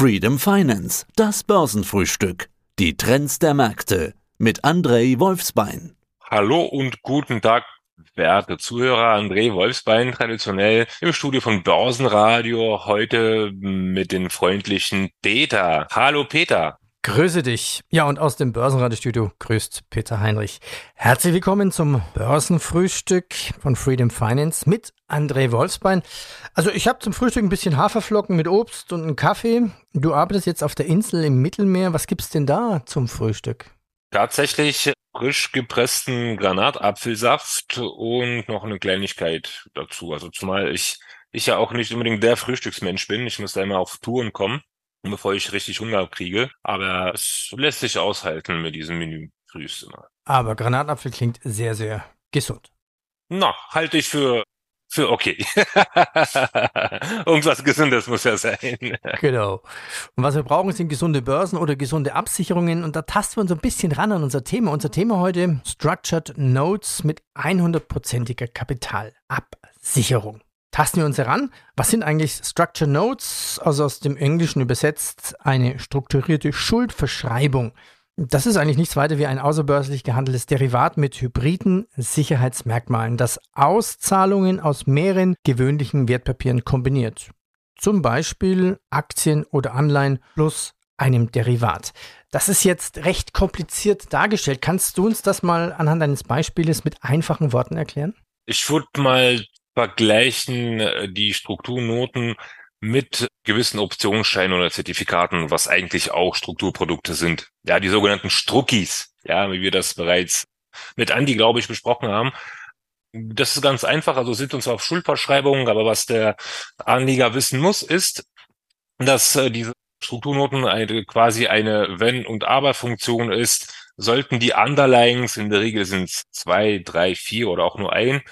Freedom Finance, das Börsenfrühstück. Die Trends der Märkte mit Andrei Wolfsbein. Hallo und guten Tag, werte Zuhörer. André Wolfsbein, traditionell im Studio von Börsenradio, heute mit den freundlichen Peter. Hallo Peter. Grüße dich. Ja, und aus dem Börsenradiostudio grüßt Peter Heinrich. Herzlich willkommen zum Börsenfrühstück von Freedom Finance mit André Wolfsbein. Also ich habe zum Frühstück ein bisschen Haferflocken mit Obst und einen Kaffee. Du arbeitest jetzt auf der Insel im Mittelmeer. Was gibt's denn da zum Frühstück? Tatsächlich frisch gepressten Granatapfelsaft und noch eine Kleinigkeit dazu. Also zumal ich, ich ja auch nicht unbedingt der Frühstücksmensch bin. Ich muss da immer auf Touren kommen bevor ich richtig Hunger kriege. Aber es lässt sich aushalten mit diesem Menü frühst immer. Aber Granatapfel klingt sehr, sehr gesund. Na, halte ich für für okay. Irgendwas Gesundes muss ja sein. genau. Und was wir brauchen, sind gesunde Börsen oder gesunde Absicherungen. Und da tasten wir uns ein bisschen ran an unser Thema. Unser Thema heute Structured Notes mit 100%iger Kapitalabsicherung tasten wir uns heran. Was sind eigentlich Structure Notes? Also aus dem Englischen übersetzt eine strukturierte Schuldverschreibung. Das ist eigentlich nichts weiter wie ein außerbörslich gehandeltes Derivat mit hybriden Sicherheitsmerkmalen, das Auszahlungen aus mehreren gewöhnlichen Wertpapieren kombiniert. Zum Beispiel Aktien oder Anleihen plus einem Derivat. Das ist jetzt recht kompliziert dargestellt. Kannst du uns das mal anhand eines Beispieles mit einfachen Worten erklären? Ich würde mal vergleichen äh, die Strukturnoten mit gewissen Optionsscheinen oder Zertifikaten, was eigentlich auch Strukturprodukte sind. Ja, die sogenannten Struckis, ja, wie wir das bereits mit Andi, glaube ich, besprochen haben. Das ist ganz einfach, also sind uns auf Schuldverschreibungen, aber was der Anleger wissen muss, ist, dass äh, diese Strukturnoten eine, quasi eine Wenn- und Aber-Funktion ist, sollten die Underlyings, in der Regel sind es zwei, drei, vier oder auch nur ein,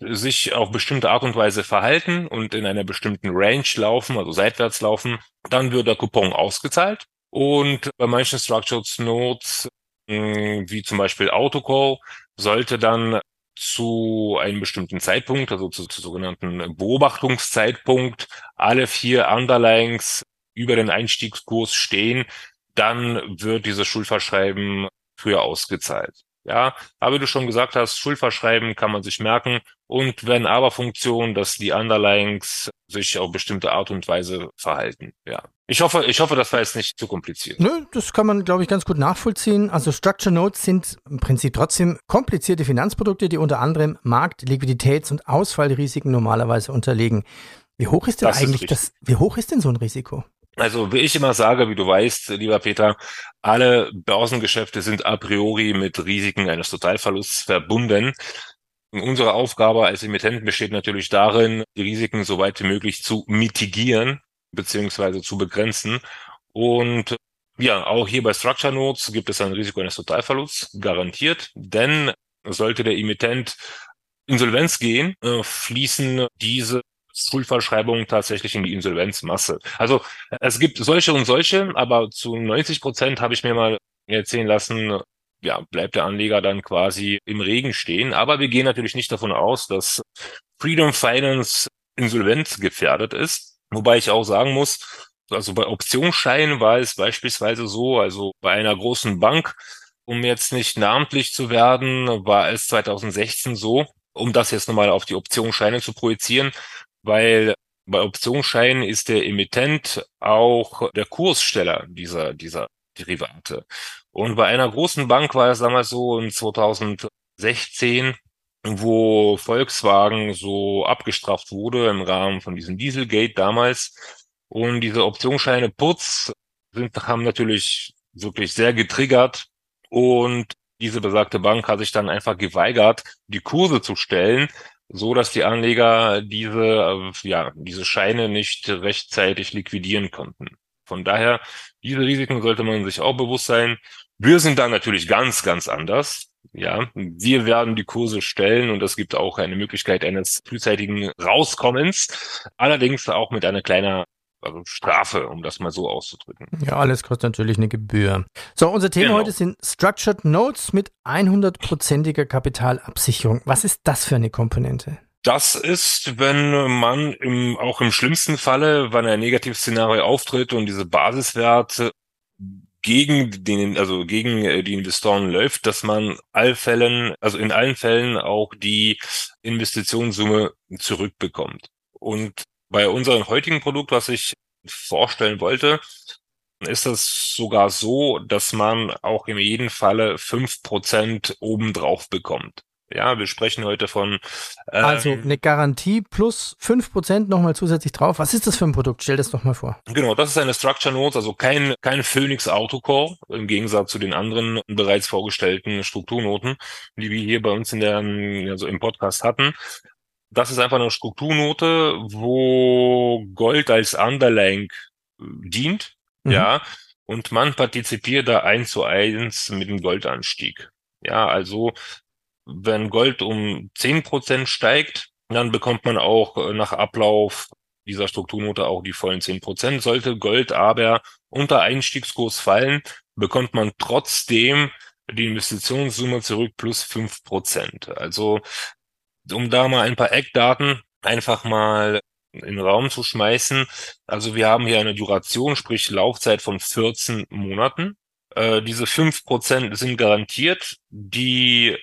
sich auf bestimmte Art und Weise verhalten und in einer bestimmten Range laufen, also seitwärts laufen, dann wird der Coupon ausgezahlt. Und bei manchen Structured Notes, hm, wie zum Beispiel Autocall, sollte dann zu einem bestimmten Zeitpunkt, also zu, zu sogenannten Beobachtungszeitpunkt, alle vier Underlyings über den Einstiegskurs stehen, dann wird dieses Schuldverschreiben früher ausgezahlt. Ja, aber wie du schon gesagt hast, Schuldverschreiben kann man sich merken und wenn aber Funktionen, dass die Underlyings sich auf bestimmte Art und Weise verhalten. Ja. Ich hoffe, ich hoffe, das war jetzt nicht zu kompliziert. Nö, das kann man, glaube ich, ganz gut nachvollziehen. Also Structure Notes sind im Prinzip trotzdem komplizierte Finanzprodukte, die unter anderem Markt-, Liquiditäts- und Ausfallrisiken normalerweise unterliegen. Wie hoch ist denn das eigentlich das, wie hoch ist denn so ein Risiko? Also wie ich immer sage, wie du weißt, lieber Peter, alle Börsengeschäfte sind a priori mit Risiken eines Totalverlusts verbunden. Unsere Aufgabe als Emittenten besteht natürlich darin, die Risiken so weit wie möglich zu mitigieren beziehungsweise zu begrenzen. Und ja, auch hier bei Structure Notes gibt es ein Risiko eines Totalverlusts, garantiert, denn sollte der Emittent Insolvenz gehen, äh, fließen diese Schuldverschreibungen tatsächlich in die Insolvenzmasse. Also es gibt solche und solche, aber zu 90 Prozent habe ich mir mal erzählen lassen, ja, bleibt der Anleger dann quasi im Regen stehen. Aber wir gehen natürlich nicht davon aus, dass Freedom Finance insolvenzgefährdet ist. Wobei ich auch sagen muss, also bei Optionsscheinen war es beispielsweise so, also bei einer großen Bank, um jetzt nicht namentlich zu werden, war es 2016 so, um das jetzt nochmal auf die Optionsscheine zu projizieren, weil bei Optionsscheinen ist der Emittent auch der Kurssteller dieser, dieser Derivate. Und bei einer großen Bank war es damals so in 2016, wo Volkswagen so abgestraft wurde im Rahmen von diesem Dieselgate damals. Und diese Optionsscheine Putz sind, haben natürlich wirklich sehr getriggert. Und diese besagte Bank hat sich dann einfach geweigert, die Kurse zu stellen, so dass die Anleger diese, äh, ja, diese Scheine nicht rechtzeitig liquidieren konnten. Von daher, diese Risiken sollte man sich auch bewusst sein. Wir sind da natürlich ganz, ganz anders. Ja, wir werden die Kurse stellen und es gibt auch eine Möglichkeit eines frühzeitigen Rauskommens. Allerdings auch mit einer kleinen also Strafe, um das mal so auszudrücken. Ja, alles kostet natürlich eine Gebühr. So, unser Thema genau. heute sind Structured Notes mit 100%iger Kapitalabsicherung. Was ist das für eine Komponente? Das ist, wenn man im, auch im schlimmsten Falle, wenn ein Negativszenario auftritt und diese Basiswerte gegen den, also gegen äh, die Investoren läuft, dass man all Fällen, also in allen Fällen auch die Investitionssumme zurückbekommt. Und bei unserem heutigen Produkt, was ich vorstellen wollte, ist es sogar so, dass man auch in jedem Falle fünf Prozent obendrauf bekommt. Ja, wir sprechen heute von. Ähm, also eine Garantie plus 5% nochmal zusätzlich drauf. Was ist das für ein Produkt? Stell das doch mal vor. Genau, das ist eine Structure Notes, also kein, kein Phoenix Autocore, im Gegensatz zu den anderen bereits vorgestellten Strukturnoten, die wir hier bei uns in der, also im Podcast hatten. Das ist einfach eine Strukturnote, wo Gold als Underlying dient, mhm. ja, und man partizipiert da eins zu eins mit dem Goldanstieg. Ja, also wenn Gold um zehn Prozent steigt, dann bekommt man auch äh, nach Ablauf dieser Strukturnote auch die vollen zehn Prozent. Sollte Gold aber unter Einstiegskurs fallen, bekommt man trotzdem die Investitionssumme zurück plus fünf Prozent. Also um da mal ein paar Eckdaten einfach mal in den Raum zu schmeißen. Also wir haben hier eine Duration, sprich Laufzeit von 14 Monaten. Äh, diese fünf Prozent sind garantiert. Die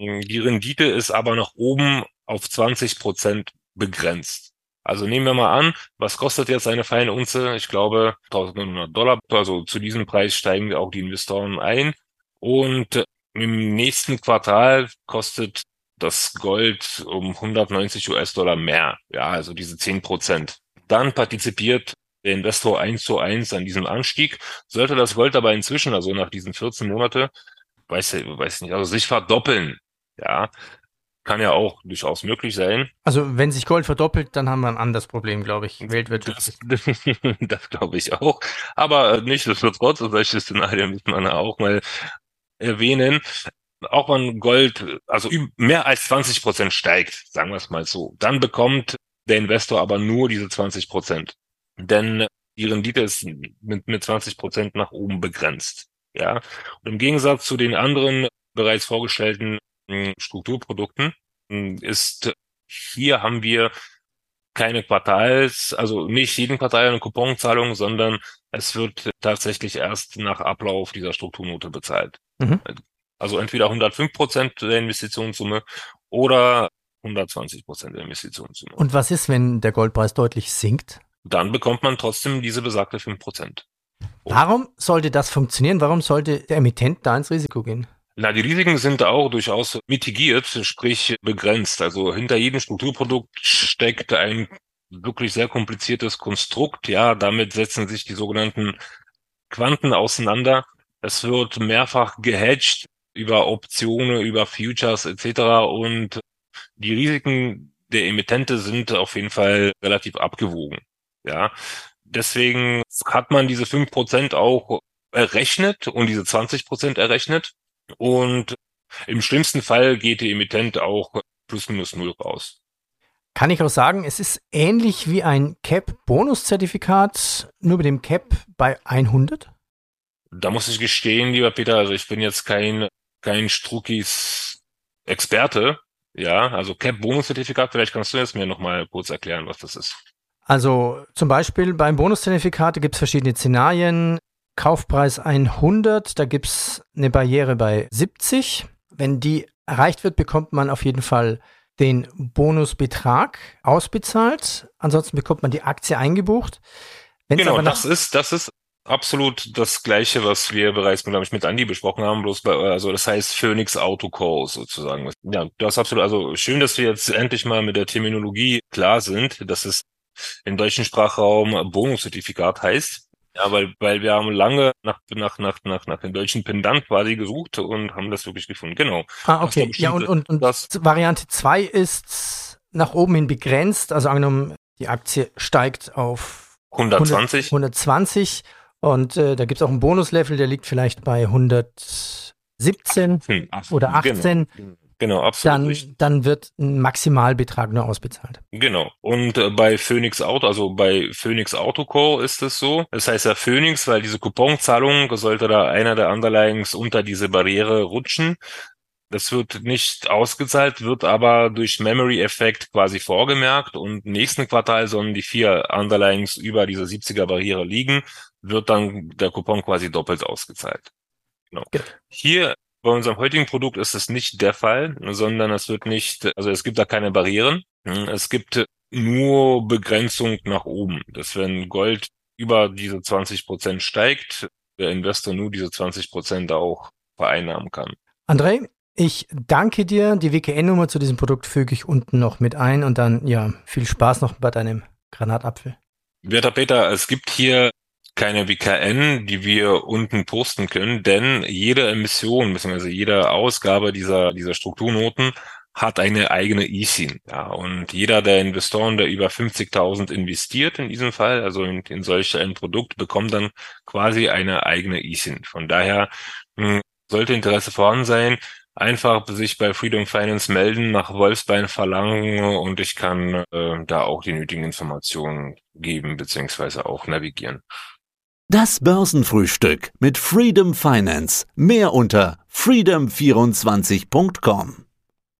die Rendite ist aber nach oben auf 20 Prozent begrenzt. Also nehmen wir mal an, was kostet jetzt eine feine Unze? Ich glaube 1900 Dollar. Also zu diesem Preis steigen auch die Investoren ein. Und im nächsten Quartal kostet das Gold um 190 US-Dollar mehr. Ja, also diese 10 Prozent. Dann partizipiert der Investor eins zu eins an diesem Anstieg. Sollte das Gold aber inzwischen, also nach diesen 14 Monate, weiß, weiß nicht, also sich verdoppeln, ja, kann ja auch durchaus möglich sein. Also wenn sich Gold verdoppelt, dann haben wir ein anderes Problem, glaube ich, weltwirtschaftlich. Das, das glaube ich auch. Aber nichtsdestotrotz, solche Szenarien müssen wir auch mal erwähnen. Auch wenn Gold also mehr als 20 Prozent steigt, sagen wir es mal so, dann bekommt der Investor aber nur diese 20 Prozent. Denn die Rendite ist mit, mit 20 Prozent nach oben begrenzt. Ja. Und im Gegensatz zu den anderen bereits vorgestellten Strukturprodukten ist hier haben wir keine Quartals, also nicht jeden Quartal eine Couponzahlung, sondern es wird tatsächlich erst nach Ablauf dieser Strukturnote bezahlt. Mhm. Also entweder 105 Prozent der Investitionssumme oder 120 Prozent der Investitionssumme. Und was ist, wenn der Goldpreis deutlich sinkt? Dann bekommt man trotzdem diese besagte 5 Prozent. Warum sollte das funktionieren? Warum sollte der Emittent da ins Risiko gehen? Na, die Risiken sind auch durchaus mitigiert, sprich begrenzt. Also hinter jedem Strukturprodukt steckt ein wirklich sehr kompliziertes Konstrukt. Ja, damit setzen sich die sogenannten Quanten auseinander. Es wird mehrfach gehedged über Optionen, über Futures etc. Und die Risiken der Emittente sind auf jeden Fall relativ abgewogen. Ja, deswegen hat man diese fünf Prozent auch errechnet und diese 20 Prozent errechnet. Und im schlimmsten Fall geht der Emittent auch plus minus null raus. Kann ich auch sagen, es ist ähnlich wie ein CAP-Bonuszertifikat, nur mit dem CAP bei 100? Da muss ich gestehen, lieber Peter, also ich bin jetzt kein, kein Struckis Experte. Ja, also CAP-Bonuszertifikat, vielleicht kannst du jetzt mir nochmal kurz erklären, was das ist. Also zum Beispiel beim Bonuszertifikat gibt es verschiedene Szenarien. Kaufpreis 100, da gibt es eine Barriere bei 70. Wenn die erreicht wird, bekommt man auf jeden Fall den Bonusbetrag ausbezahlt. Ansonsten bekommt man die Aktie eingebucht. Wenn's genau, das ist, das ist absolut das Gleiche, was wir bereits, glaube ich, mit Andi besprochen haben, bloß bei, also das heißt Phoenix Autocore sozusagen. Ja, das ist absolut, also schön, dass wir jetzt endlich mal mit der Terminologie klar sind, dass es im deutschen Sprachraum Bonuszertifikat heißt. Ja, weil, weil wir haben lange nach, nach, nach, nach, nach dem deutschen Pendant quasi gesucht und haben das wirklich gefunden. Genau. Ah, okay. Ja, und, und, und das Variante 2 ist nach oben hin begrenzt. Also angenommen, die Aktie steigt auf 120. 120 und äh, da gibt es auch einen Bonuslevel, der liegt vielleicht bei 117 hm, oder 18. Genau. Genau, absolut. Dann, dann wird ein Maximalbetrag nur ausbezahlt. Genau. Und äh, bei Phoenix Auto, also bei Phoenix Autocore ist es so. Das heißt ja Phoenix, weil diese Couponzahlung sollte da einer der Underlyings unter diese Barriere rutschen. Das wird nicht ausgezahlt, wird aber durch Memory-Effekt quasi vorgemerkt und nächsten Quartal sollen die vier Underlines über dieser 70er Barriere liegen, wird dann der Coupon quasi doppelt ausgezahlt. Genau. genau. Hier bei unserem heutigen Produkt ist es nicht der Fall, sondern es wird nicht, also es gibt da keine Barrieren. Es gibt nur Begrenzung nach oben. Dass wenn Gold über diese 20 Prozent steigt, der Investor nur diese 20 Prozent auch vereinnahmen kann. André, ich danke dir. Die WKN-Nummer zu diesem Produkt füge ich unten noch mit ein und dann, ja, viel Spaß noch bei deinem Granatapfel. Werter Peter, es gibt hier keine WKN, die wir unten posten können, denn jede Emission bzw. jede Ausgabe dieser, dieser Strukturnoten hat eine eigene ISIN. Ja, und jeder der Investoren, der über 50.000 investiert in diesem Fall, also in, in solch ein Produkt, bekommt dann quasi eine eigene ISIN. Von daher mh, hm, sollte Interesse vorhanden sein, einfach sich bei Freedom Finance melden, nach Wolfsbein verlangen und ich kann äh, da auch die nötigen Informationen geben beziehungsweise auch navigieren. Das Börsenfrühstück mit Freedom Finance. Mehr unter freedom24.com.